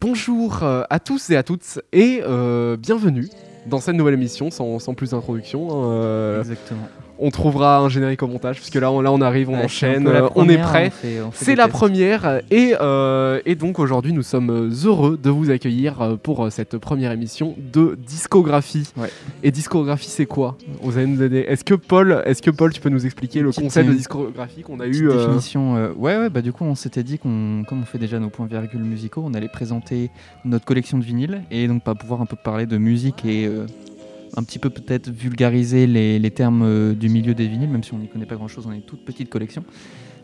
Bonjour euh, à tous et à toutes et euh, bienvenue dans cette nouvelle émission sans, plus d'introduction. hein, euh, Exactement. On trouvera un générique au montage puisque là on, là on arrive, on Ouais, enchaîne, euh, on est prêt. C'est la tests. première et, euh, et donc aujourd'hui nous sommes heureux de vous accueillir euh, pour euh, cette première émission de discographie. Ouais. Et discographie c'est quoi Vous allez nous aider. Est-ce que Paul, est-ce que Paul tu peux nous expliquer le concept de discographie qu'on a eu euh, définition. euh, ouais, ouais, bah du coup, on s'était dit qu'on, comme on fait déjà nos points virgules musicaux, on allait présenter notre collection de vinyles et donc pas pouvoir un peu parler de musique et euh, un petit peu peut-être vulgariser les, les termes euh, du milieu des vinyles, même si on n'y connaît pas grand-chose, on est une toute petite collection.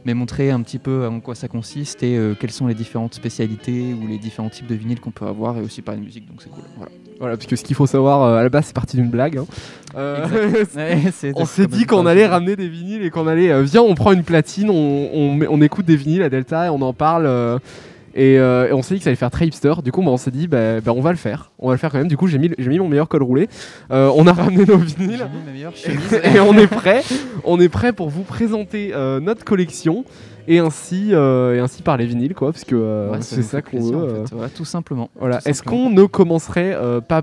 Mais montrer un petit peu en quoi ça consiste et euh, quelles sont les différentes spécialités ou les différents types de vinyles qu'on peut avoir et aussi parler de musique, donc c'est cool. Voilà. Voilà, parce que ce qu'il faut savoir euh, à la base c'est parti d'une blague. hein. Euh, Ouais, On s'est dit qu'on allait ramener des vinyles et qu'on allait, euh, viens, on prend une platine, on, on, met- on écoute des vinyles à Delta et on en parle. Euh, et, euh, et on s'est dit que ça allait faire très hipster. Du coup, bah, on s'est dit, bah, bah, on va le faire. On va le faire quand même. Du coup, j'ai mis, j'ai mis mon meilleur col roulé. Euh, on a ramené nos vinyles et on est prêt. On est prêt pour vous présenter euh, notre collection et ainsi, euh, et ainsi parler vinyles, quoi, parce que euh, Ouais, c'est ça qu'on veut. en euh. fait. Tout simplement. Voilà. Est-ce qu'on ne commencerait euh, pas,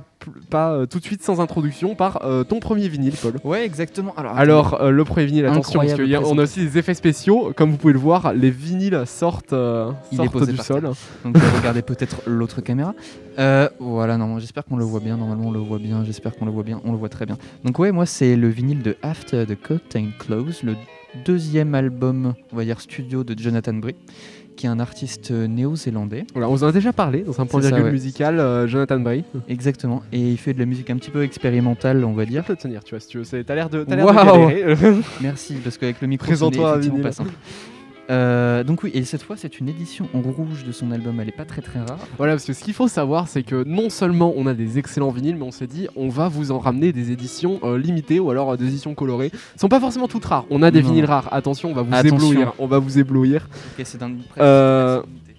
pas tout de suite sans introduction par ton premier vinyle, Paul? Ouais, exactement. Alors, Alors, le premier vinyle, attention, parce qu'on a aussi des effets spéciaux. Comme vous pouvez le voir, les vinyles sortent, euh, Il est sortent posé du par sol. donc regardez peut-être l'autre caméra. Voilà, non, j'espère qu'on le voit bien. Normalement, on le voit bien. J'espère qu'on le voit bien. On le voit très bien. Donc ouais, moi, c'est le vinyle de After the Curtain Close, le deuxième album, on va dire studio de Jonathan Brie, qui est un artiste néo-zélandais. Voilà, on vous en a déjà parlé dans un point C'est virgule ouais. musical, euh, Jonathan Bray. Exactement. Et il fait de la musique un petit peu expérimentale, on va Je dire. peux te tenir, tu vois, si tu veux. c'est- T'as l'air de, l'air Waouh. de. Merci, parce qu'avec le micro, Présente-toi ce à n'est effectivement vinyle. pas simple. Euh, donc oui, et cette fois c'est une édition en rouge de son album, elle est pas très très rare. voilà, parce que ce qu'il faut savoir, c'est que non seulement on a des excellents vinyles, mais on s'est dit, on va vous en ramener des éditions euh, limitées ou alors euh, des éditions colorées. Elles sont pas forcément toutes rares. On a des Non. vinyles rares. Attention, on va vous Attention. éblouir. On va vous éblouir. Ok, c'est d'un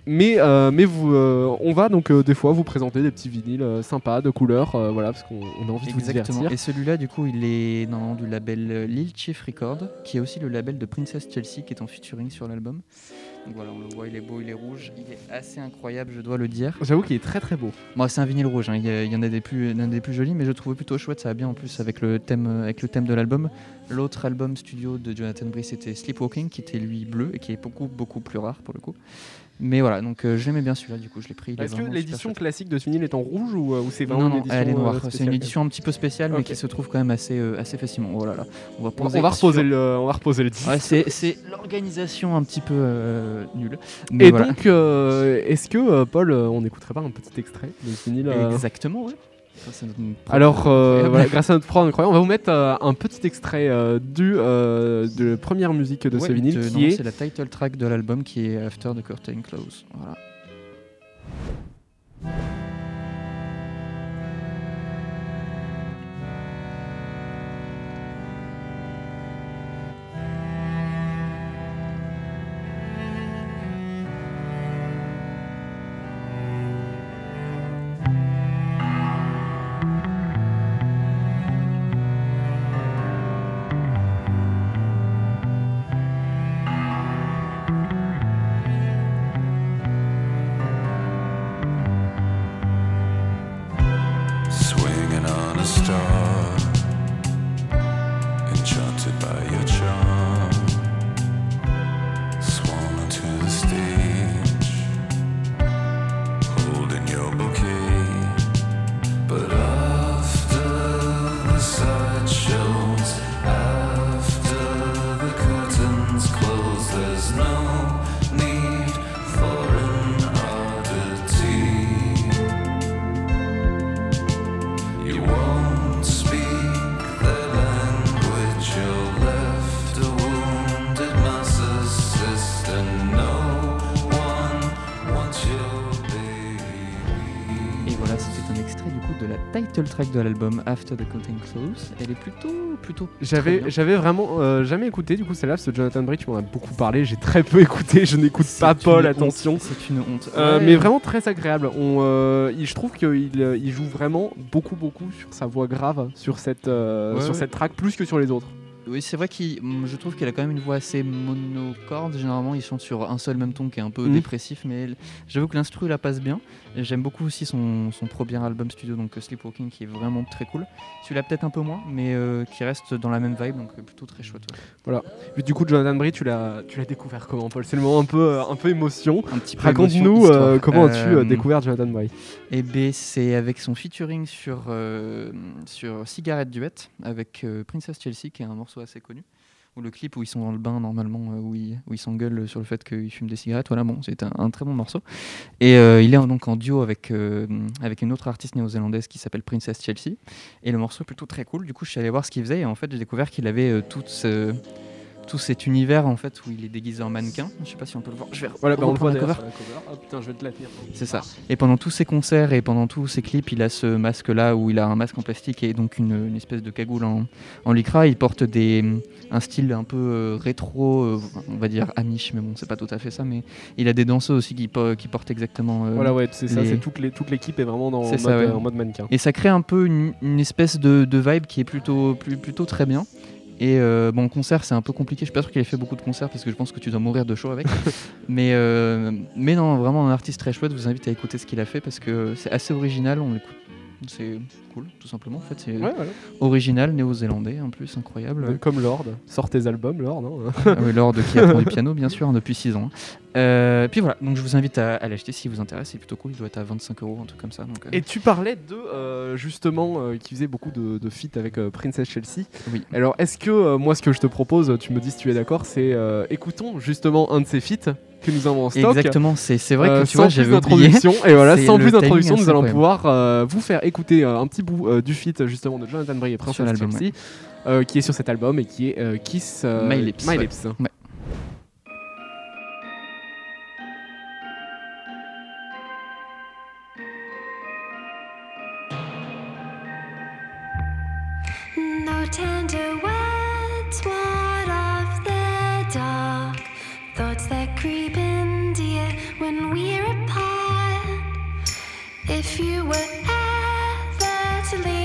Mais, euh, mais vous, euh, on va donc euh, des fois vous présenter des petits vinyles sympas, de couleurs, voilà, parce qu'on on a envie de vous Exactement. divertir. Et celui-là, du coup, il est dans du label Lil Chief Record, qui est aussi le label de Princess Chelsea, qui est en featuring sur l'album. Donc voilà, on le voit, il est beau, il est rouge, il est assez incroyable, je dois le dire. J'avoue qu'il est très très beau. Bon, c'est un vinyle rouge, hein, il y, a- il y en a des plus, des plus jolis, mais je le trouve plutôt chouette, ça va bien en plus avec le thème, avec le thème de l'album. L'autre album studio de Jonathan Brie, c'était Sleepwalking, qui était lui bleu et qui est beaucoup beaucoup plus rare pour le coup. Mais voilà, donc euh, j'aimais bien celui-là, du coup, je l'ai pris. est Est-ce que l'édition classique de ce vinyle est en rouge ou, euh, ou c'est vraiment Non, une non, édition elle est noire. euh, c'est une édition un petit peu spéciale, mais qui se trouve quand même assez, euh, assez facilement. Oh là là, on va On, poser on va reposer sur- le, on va reposer le disque. Ouais, c'est, l'organisation un petit peu nulle. Mais Et voilà. donc, est-ce que Paul, on n'écouterait pas un petit extrait de ce vinyle Exactement, ouais. Alors, euh, voilà, grâce à notre prod incroyable, on va vous mettre euh, un petit extrait euh, du, de la première musique de Ouais, ce vinyle de- qui non, est c'est la title track de l'album qui est After the Curtain Close. Voilà. Track de l'album After the Curtain Close. Elle est plutôt, plutôt. J'avais, j'avais vraiment euh, jamais écouté du coup celle-là, ce Jonathan Bray, tu m'en as beaucoup parlé, j'ai très peu écouté, je n'écoute pas Paul, attention. C'est une honte. Euh, Ouais. Mais vraiment très agréable. On, euh, il- je trouve qu'il il joue vraiment beaucoup beaucoup sur sa voix grave sur cette, Ouais, sur ouais. cette track plus que sur les autres. Oui, c'est vrai qu'il, mm, je trouve qu'elle a quand même une voix assez monocorde. Généralement, ils sont sur un seul même ton qui est un peu Mhm. dépressif, mais j'avoue que l'instru la passe bien. J'aime beaucoup aussi son, son premier album studio, donc euh, Sleepwalking, qui est vraiment très cool. Celui-là peut-être un peu moins, mais euh, qui reste dans la même vibe, donc euh, plutôt très chouette. ouais. Puis du coup, Jonathan Brie, tu l'as, tu l'as découvert comment, Paul? C'est le moment un peu, un peu émotion. Un petit peu Raconte-nous euh, comment as-tu découvert Jonathan Brie? Eh ben, c'est avec son featuring sur, sur Cigarette Duet avec Princess Chelsea, qui est un morceau assez connu. Ou le clip où ils sont dans le bain, normalement, euh, où ils où ils s'engueulent sur le fait qu'ils fument des cigarettes. Voilà, bon, c'est un, un très bon morceau. Et euh, il est donc en duo avec, euh, avec une autre artiste néo-zélandaise qui s'appelle Princess Chelsea. Et le morceau est plutôt très cool. Du coup, je suis allé voir ce qu'il faisait. Et en fait, j'ai découvert qu'il avait euh, tout cet univers en fait, où il est déguisé en mannequin. Je sais pas si on peut le voir. Je vais Voilà, bah, on le voit la d'ailleurs cover. sur la cover. Ah putain, je vais te la. C'est ça. Et pendant tous ses concerts et pendant tous ses clips, il a ce masque-là où il a un masque en plastique et donc une, une espèce de cagoule en, en lycra. Il porte des, un style un peu euh, rétro, euh, on va dire amish, mais bon, c'est pas tout à fait ça. Mais il a des danseuses aussi qui, po- qui portent exactement. euh, Voilà, ouais, c'est ça, les- c'est toute, les- toute l'équipe est vraiment dans mode, ça, ouais. en mode mannequin. Et ça crée un peu une, une espèce de, de vibe qui est plutôt, plus- plutôt très bien. Et euh, bon, concert, c'est un peu compliqué. Je suis pas sûr qu'il ait fait beaucoup de concerts parce que je pense que tu dois mourir de chaud avec. mais, euh, mais non, vraiment un artiste très chouette. Je vous invite à écouter ce qu'il a fait parce que c'est assez original. On l'écoute. C'est cool, tout simplement. En fait, c'est Ouais, original, néo-zélandais en plus, incroyable. Euh, Comme Lord. Sors tes albums, Lord. hein. Ah oui, Lord qui apprend du piano, bien sûr, hein, depuis 6 ans. Euh, puis voilà, donc je vous invite à, à l'acheter si vous intéresse. C'est plutôt cool. Il doit être à 25 euros, un truc comme ça. Donc, euh, Et tu parlais de euh, justement qui faisait beaucoup de, de feats avec Princess Chelsea. Oui. Alors est-ce que moi ce que je te propose, tu me dis si tu es d'accord, c'est écoutons justement un de ces feats que nous avons en stock. Exactement, c'est vrai que Euh, tu sans vois, plus j'avais oublié. Et voilà, sans plus d'introduction, nous allons pouvoir euh, vous faire écouter euh, un petit bout du feat justement de Jonathan Bray et Princess Sur l'album, Chelsea, euh, qui est sur cet album et qui est Kiss My Lips, ouais. Lips. Ouais. If you were ever to leave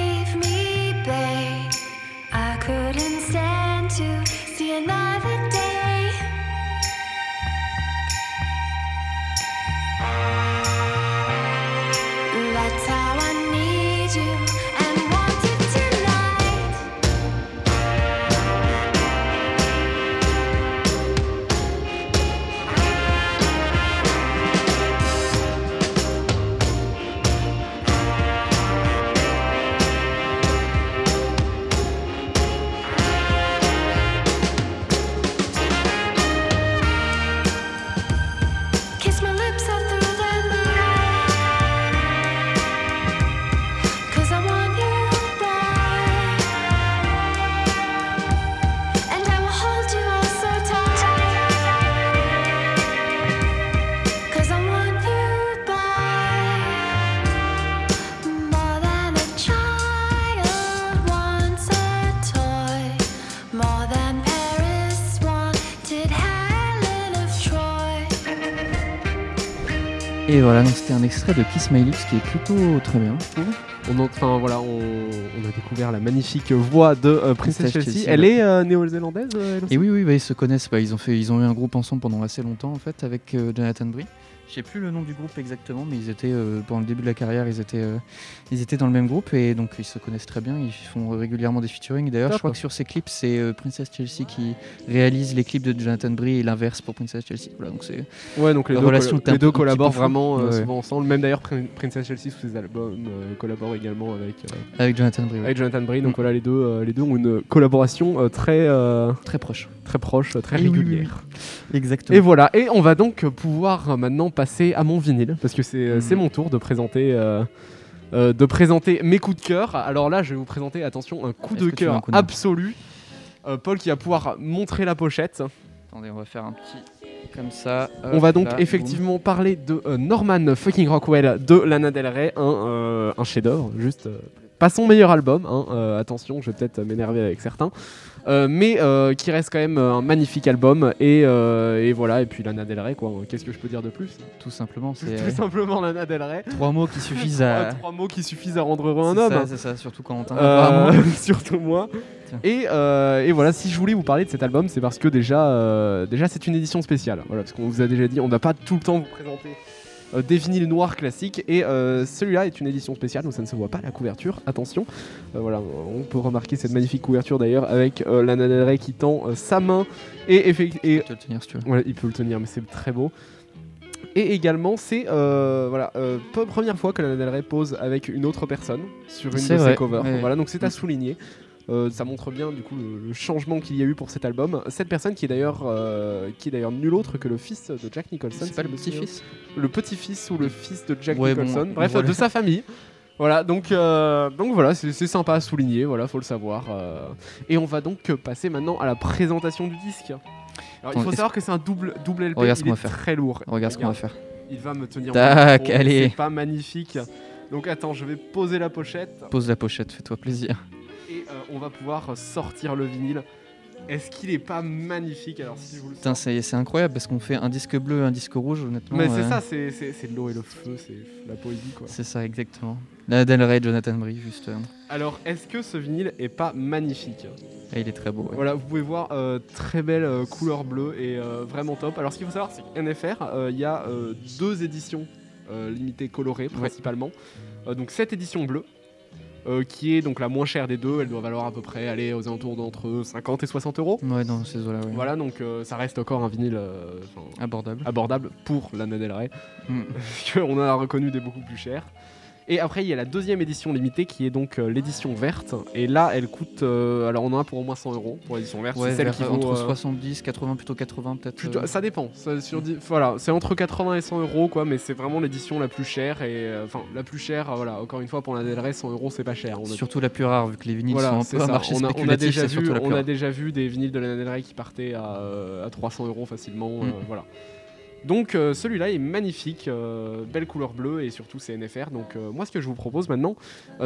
voilà, donc c'était un extrait de Kiss My Lips qui est plutôt très bien. je trouve. On, en- enfin, voilà, on, on a découvert la magnifique voix de euh, Princess Princess Chelsea. Chelsea, Elle est euh, néo-zélandaise euh, Et oui, oui, bah, ils se connaissent. bah, ils, ont fait, ils ont eu un groupe ensemble pendant assez longtemps, en fait, avec euh, Jonathan Brie. Je sais plus le nom du groupe exactement, mais ils étaient, euh, pendant le début de la carrière, ils étaient, euh, ils étaient dans le même groupe et donc ils se connaissent très bien. Ils font régulièrement des featuring. D'ailleurs, je crois que sur ces clips, c'est euh, Princess Chelsea qui réalise les clips de Jonathan Brie et l'inverse pour Princess Chelsea. Voilà, donc c'est Ouais, donc les deux, relation les deux collaborent vraiment Ouais. souvent ensemble. Même d'ailleurs, Prin- Princess Chelsea sous ses albums collabore également avec, avec Jonathan Brie, avec Jonathan Bray. Donc Mm. voilà, les deux, les deux ont une collaboration très, très proche. très proche, très régulière. Exactement. Et voilà, et on va donc pouvoir maintenant passer à mon vinyle, parce que c'est c'est mon tour de présenter, euh, euh, de présenter mes coups de cœur. Alors là, je vais vous présenter, attention, un coup de cœur coup de main absolu. Euh, Paul qui va pouvoir montrer la pochette. Attendez, on va faire un petit comme ça. On Hop va donc là, boum. effectivement parler de Norman fucking Rockwell de Lana Del Rey, un, un chef-d'œuvre, juste pas son meilleur album. hein, attention, je vais peut-être m'énerver avec certains, mais euh, qui reste quand même euh, un magnifique album. Et, euh, et voilà, et puis Lana Del Rey, quoi. Qu'est-ce que je peux dire de plus? Tout simplement, Tout c'est euh, simplement Lana Del Rey. trois mots qui suffisent à. trois mots qui suffisent à rendre heureux un homme. C'est ça, surtout quand on Euh, surtout moi. Et, euh, et voilà, si je voulais vous parler de cet album, c'est parce que déjà, euh, déjà c'est une édition spéciale. Voilà, parce qu'on vous a déjà dit, on n'a pas tout le temps vous présenter euh, des vinyles noirs classiques. Et euh, celui-là est une édition spéciale, donc ça ne se voit pas la couverture. Attention, Euh, voilà, on peut remarquer cette magnifique couverture d'ailleurs avec euh, Lana Del Rey qui tend sa main et, effect- et Tu vas le tenir si tu veux. voilà, il peut le tenir, mais c'est très beau. Et également, c'est euh, voilà, euh, première fois que Lana Del Rey pose avec une autre personne sur une de ses covers. ouais. Voilà, donc c'est à souligner. Euh, ça montre bien du coup le, le changement qu'il y a eu pour cet album. Cette personne qui est d'ailleurs euh, qui est d'ailleurs nul autre que le fils de Jack Nicholson. C'est pas le petit-fils Le petit-fils ou le fils de Jack Ouais, bon, Nicholson. Bref, voilà. de sa famille. Voilà, donc, euh, donc voilà, c'est sympa à souligner, voilà, faut le savoir. euh. Et on va donc passer maintenant à la présentation du disque. Alors, il faut savoir que c'est un double, double LP, Regarde ce il qu'on est va faire. très lourd. Regarde ce qu'on va faire. Il va me tenir Tac, micro, allez. C'est pas magnifique. Donc attends, je vais poser la pochette Pose la pochette, fais-toi plaisir. Et euh, on va pouvoir sortir le vinyle. Est-ce qu'il est pas magnifique Alors si je vous le Putain, c'est c'est incroyable parce qu'on fait un disque bleu, un disque rouge, honnêtement. Mais c'est euh, ça, c'est c'est- c'est l'eau et le feu, c'est la poésie quoi. C'est ça, exactement. La Del Rey, Jonathan Brie, juste. euh, Alors est-ce que ce vinyle est pas magnifique? Et il est très beau. ouais. Voilà, vous pouvez voir euh, très belle euh, couleur bleue et vraiment top. Alors ce qu'il faut savoir, c'est qu'NFR, euh, il y a deux éditions limitées colorées principalement. Donc cette édition bleue, euh, qui est donc la moins chère des deux, elle doit valoir à peu près aller aux alentours d'entre 50 et 60 euros. Ouais, dans ces eaux-là, ouais. Voilà, donc euh, ça reste encore un vinyle euh, Abordable. abordable pour Lana Del Rey, Mm. parce qu'on en a reconnu des beaucoup plus chers. Et après, il y a la deuxième édition limitée qui est donc euh, l'édition verte. Et là, elle coûte. euh, alors, on en a pour au moins 100 euros pour l'édition verte. Ouais, c'est celle qui vaut. entre euh, 70, 80, plutôt 80 peut-être. euh, ça dépend. Ça, sur dix- voilà, c'est entre 80 et 100 euros, quoi. Mais c'est vraiment l'édition la plus chère. Et euh, enfin, la plus chère, euh, voilà, encore une fois, pour la Del Rey, 100 euros, c'est pas cher. On a- Surtout la plus rare, vu que les vinyles voilà, sont un peu ça. marché on, a, on a déjà vu, surtout la plus on a rare. déjà vu des vinyles de Lana Del Rey qui partaient à, euh, à 300 euros facilement. euh, Mm. voilà. Donc euh, celui-là est magnifique, euh, belle couleur bleue et surtout c'est NFR. Donc euh, moi ce que je vous propose maintenant,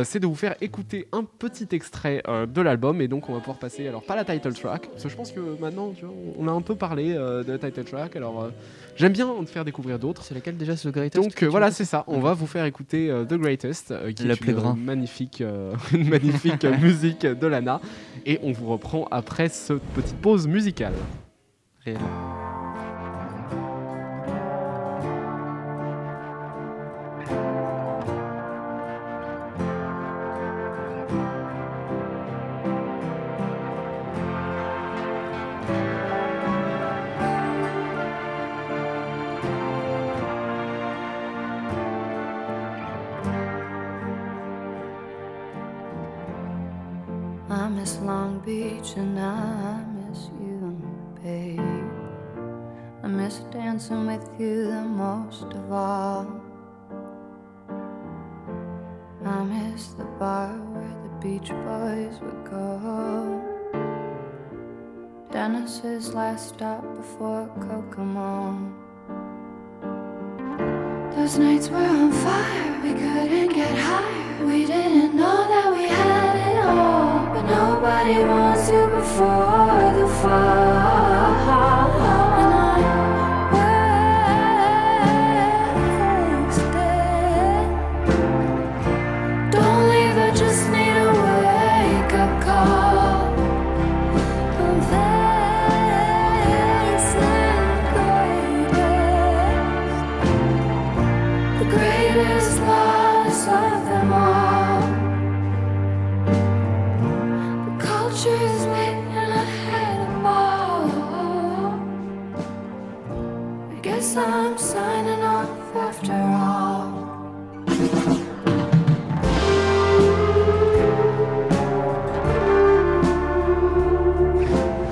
c'est de vous faire écouter un petit extrait de l'album et donc on va pouvoir passer, alors pas la title track, parce que je pense que maintenant tu vois, on a un peu parlé de la title track. Alors j'aime bien en faire découvrir d'autres. C'est laquelle déjà C'est le Greatest Donc voilà, c'est ça. On va vous faire écouter The Greatest, qui Le est une magnifique, une magnifique musique de Lana. Et on vous reprend après cette petite pause musicale. Réel. Beach and I miss you, babe. I miss dancing with you the most of all. I miss the bar where the Beach Boys would go. Dennis's last stop before Kokomo. Those nights were on fire, we couldn't get higher. We didn't know that we had it all. Nobody wants you before the fall. Guess I'm signing off after all.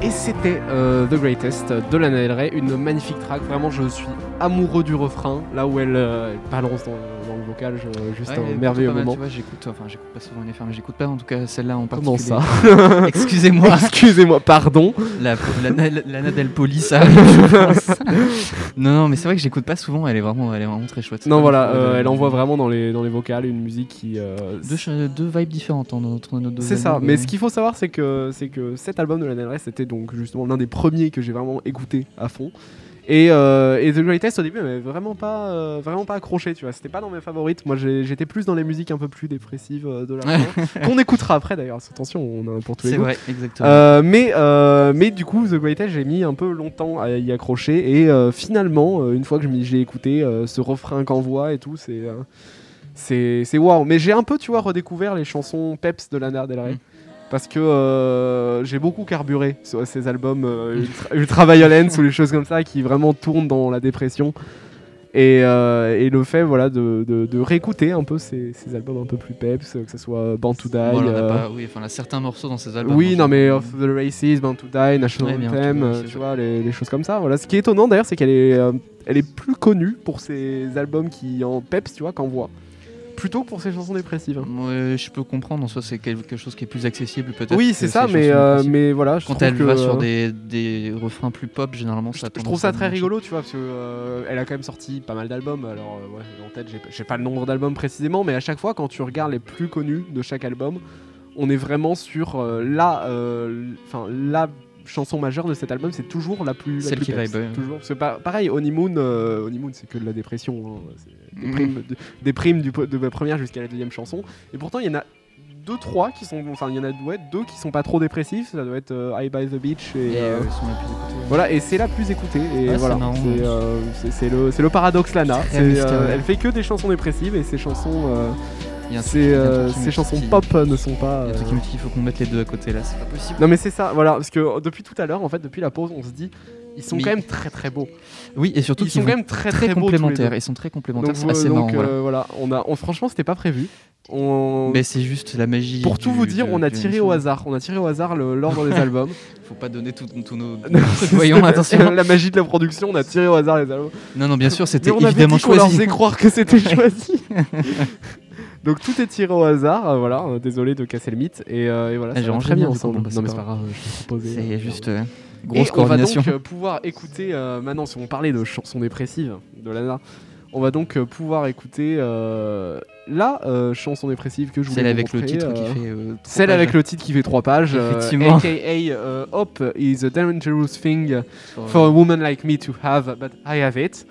Et c'était euh, The Greatest de Lana Del Rey, une magnifique track. Vraiment, je suis amoureux du refrain. Là où elle, euh, balance dans, juste Ouais, un merveilleux moment. J'écoute, enfin, j'écoute pas souvent NFR, mais j'écoute pas en tout cas celle-là en Comment particulier. ça Excusez-moi, Excusez-moi, pardon. la, la, la, Lana Del Poli, ça. non, non, mais c'est vrai que j'écoute pas souvent. Elle est vraiment, elle est vraiment très chouette. Non, voilà, euh, elle envoie vraiment dans les, dans les vocales une musique qui. euh, deux, deux vibes différentes entre nos deux. C'est ça, mais euh. ce qu'il faut savoir, c'est que, c'est que cet album de Lana Del Rey, c'était donc justement l'un des premiers que j'ai vraiment écouté à fond. Et, euh, et The Greatest au début m'avait vraiment pas, euh, vraiment pas accroché, tu vois. C'était pas dans mes favorites. Moi j'étais plus dans les musiques un peu plus dépressives euh, de la qu'on écoutera après d'ailleurs. Attention, on en a pour tous les C'est vrai, exactement. Euh, mais, mais du coup, The Greatest, j'ai mis un peu longtemps à y accrocher. Et finalement, une fois que j'ai écouté, ce refrain qu'envoie et tout, c'est. c'est c'est waouh. Mais j'ai un peu, tu vois, redécouvert les chansons Peps de Lana Del Rey. Mm. Parce que euh, j'ai beaucoup carburé sur ces albums euh, ultra, ultra violence ou les choses comme ça qui vraiment tournent dans la dépression. Et, euh, et le fait voilà, de, de- de réécouter un peu ces, ces albums un peu plus peps, que ce soit Born to Die. Euh, pas- oui, enfin, certains morceaux dans ces albums. oui, non, mais Of the Races, Bound to Die, National Ouais, Anthem, tu vois, euh, tu les, les choses comme ça. Voilà. Ce qui est étonnant d'ailleurs, c'est qu'elle est, euh, elle est plus connue pour ses albums qui en peps, tu vois, qu'en voix, plutôt que pour ses chansons dépressives. hein. Ouais, je peux comprendre, en soi, c'est quelque chose qui est plus accessible peut-être. Oui, c'est ces ça, mais, euh, mais voilà, je Quand elle que, va sur euh, des, des refrains plus pop, généralement, Je, ça je trouve ça très rigolo, tu vois, parce que euh, elle a quand même sorti pas mal d'albums. Alors, ouais, en tête, j'ai- pas le nombre d'albums précisément, mais à chaque fois, quand tu regardes les plus connus de chaque album, on est vraiment sur la, euh, enfin la chanson majeure de cet album. C'est toujours la plus, la Celle plus qui peps, ouais. Toujours. C'est pas pareil. Honeymoon, euh, Honeymoon, c'est que de la dépression. hein, c'est des primes, de- des primes du, de la première jusqu'à la deuxième chanson. Et pourtant, il y en a deux, trois qui sont, enfin, il y en a ouais, deux qui sont pas trop dépressifs. Ça doit être euh, High by the Beach et, Et euh, sont les plus voilà, et c'est la plus écoutée. Et Ah, c'est voilà, c'est euh, c'est- le, le paradoxe Lana. Euh, elle fait que des chansons dépressives et ses chansons, euh, un euh, me chansons pop euh, ne sont pas. Il y a un truc euh, qui me dit qu'il faut qu'on mette les deux à côté là, c'est pas possible. Non mais c'est ça, voilà, parce que euh, depuis tout à l'heure, en fait, depuis la pause, on se dit, ils sont quand même très très beaux. Oui, et surtout Ils qu'ils sont quand même très très complémentaires. Ils sont très complémentaires, c'est assez euh, marrant. donc, voilà. euh, voilà, on a, on, franchement, c'était pas prévu. On... Mais c'est juste la magie. Pour tout vous dire, de- on a tiré au hasard. On a tiré au hasard l'ordre des albums. Faut pas donner tous nos. Voyons, attention. la magie de la production, on a tiré au hasard les albums. Non, non, bien sûr, c'était on évidemment dit qu'on leur choisi. faisait croire que c'était choisi. Donc tout est tiré au hasard, euh, voilà. euh, désolé de casser le mythe. Et, euh, et voilà, Ah, j'ai très bien ensemble. bah, non mais c'est pas grave. C'est juste euh, Et grosse on va coordination. donc pouvoir écouter, maintenant si on parlait de chansons dépressives de Lana, on va donc pouvoir écouter euh, la euh, chanson dépressive que je voulais Celle vous avec le titre euh, qui fait. Celle avec le titre qui fait trois pages, Effectivement. aka Hope is a dangerous thing Sur- for a woman like me to have, but I have it.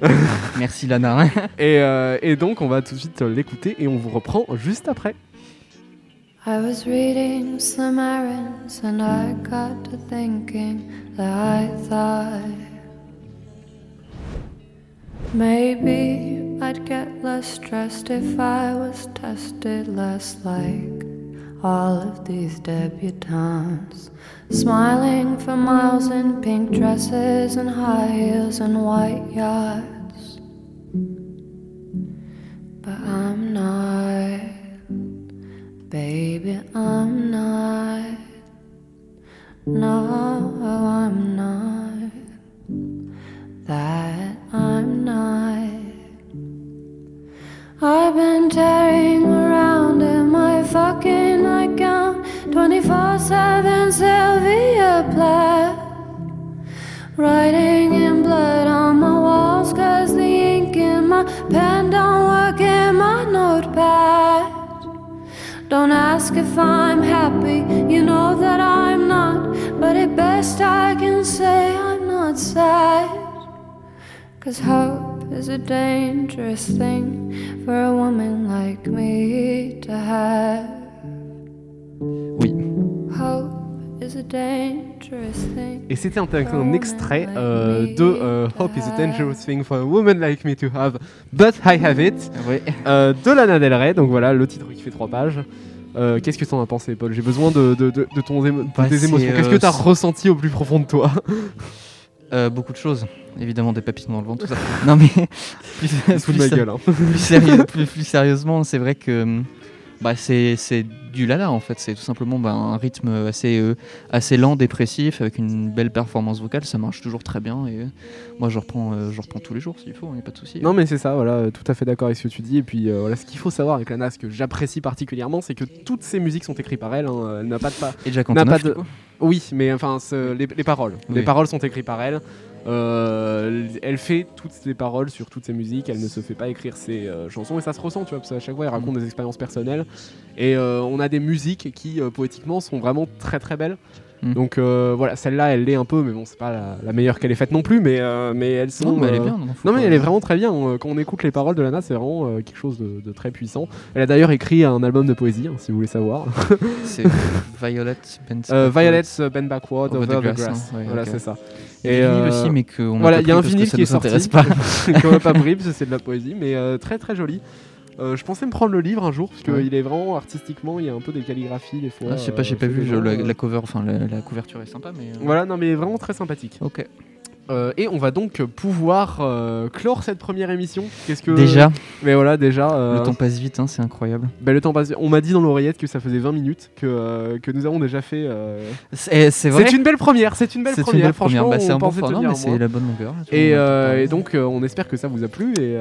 Merci Lana. Et, euh, et donc on va tout de suite euh, l'écouter et on vous reprend juste après. I was reading some errands and I got to thinking that I thought maybe I'd get less stressed if I was tested less like all of these debutantes. Smiling for miles in pink dresses and high heels and white yards. But I'm not. Baby, I'm not. No, Writing in blood on my walls, cause the ink in my pen don't work in my notepad. Don't ask if I'm happy, you know that I'm not. But at best, I can say I'm not sad. Cause hope is a dangerous thing for a woman like me to have. Et c'était un, un extrait euh, de euh, Hope is a dangerous thing for a woman like me to have, but I have it, euh, de Lana Del Rey. Donc voilà, le titre qui fait trois pages. Euh, Qu'est-ce que t'en as pensé, Paul? J'ai besoin de, de, de, de ton émo- Bah, tes c'est, émotions. Qu'est-ce euh, que t'as ressenti au plus profond de toi? Euh, beaucoup de choses. Évidemment, des papillons dans le vent, tout ça. non, mais. Plus, de ma plus- gueule. hein. plus, sérieux- plus- plus sérieusement, c'est vrai que bah, c'est du lala en fait. C'est tout simplement bah, un rythme assez, euh, assez lent, dépressif, avec une belle performance vocale. Ça marche toujours très bien. Et euh, moi, je reprends, euh, je reprends tous les jours s'il faut, il n'y a pas de souci. Non mais c'est ça, voilà, tout à fait d'accord avec ce que tu dis. Et puis voilà, ce qu'il faut savoir avec Lana, ce que j'apprécie particulièrement, c'est que toutes ses musiques sont écrites par elle. hein. Elle n'a pas de pa- Et n'a on pas de- Oui, mais enfin, les, les paroles. Les paroles sont écrites par elle. Euh, elle fait toutes ses paroles sur toutes ses musiques. Elle ne se fait pas écrire ses euh, chansons et ça se ressent, tu vois, parce qu'à chaque fois, elle raconte des expériences personnelles. Et euh, on a des musiques qui, poétiquement, sont vraiment très très belles. Mm. Donc euh, voilà, celle-là, elle l'est un peu, mais bon, c'est pas la, la meilleure qu'elle ait faite non plus, mais, euh, mais elles sont. Non, mais elle est euh, bien. Non, mais elle est vraiment très bien. On- Quand on écoute les paroles de Lana, c'est vraiment euh, quelque chose de, de très puissant. Elle a d'ailleurs écrit un album de poésie, hein, si vous voulez savoir. C'est Violet Bend Backward Over the the Grass, Grass. hein, ouais, voilà, c'est ça. Et vinyle aussi, mais qu'on voilà, il y a un pris vinyle qui est sorti. pas. Quand même pas Bribes, c'est de la poésie, mais très très joli. Euh, je pensais me prendre le livre un jour, parce qu'il Ouais. est vraiment artistiquement, il y a un peu des calligraphies des fois. Ah, je sais pas, j'ai euh, pas vu. je- la, euh, la cover, enfin la, la couverture est sympa, mais. Voilà, non mais vraiment très sympathique. Ok. Euh, et on va donc pouvoir euh, clore cette première émission. Qu'est-ce que Déjà, Mais voilà, déjà. euh, le temps passe vite, hein, c'est incroyable. bah, le temps passe. On m'a dit dans l'oreillette que ça faisait 20 minutes que, que nous avons déjà fait. euh, C'est vrai. C'est une belle première. C'est une belle C'est première. belle Franchement, Bah, c'est un bon format, mais c'est la bonne longueur. Et, donc, on espère que ça vous a plu. Et, Et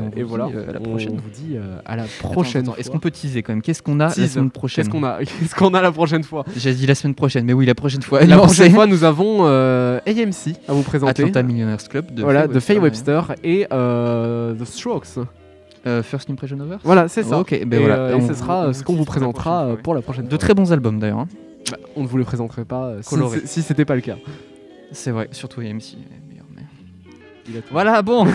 on vous dit, voilà. à la On prochaine. vous dit à la prochaine. Est-ce qu'on peut teaser quand même? Qu'est-ce qu'on a la semaine prochaine? Qu'est-ce qu'on a? Qu'est-ce qu'on a la prochaine fois? J'ai dit la semaine prochaine, mais oui, la prochaine fois. La prochaine fois, nous avons AMC à vous présenter. Atlanta Millionaires Club de voilà, Faye de Faye Webster, et euh, The Strokes. Euh, First Impression Over Voilà, c'est ça. Ben et, voilà. euh, et On ce sera ce qu'on vous la présentera pour la prochaine De fois. très bons albums d'ailleurs. hein. Bah, on ne vous les présenterait pas si, si c'était pas le cas. C'est vrai, surtout mais- tout. Voilà, bon.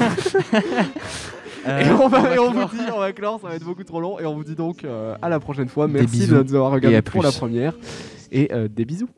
Et on, va, et on clore. vous dit, on va clore, ça va être beaucoup trop long. Et on vous dit donc euh, à la prochaine fois. Merci de nous avoir regardé pour la première. Et des bisous.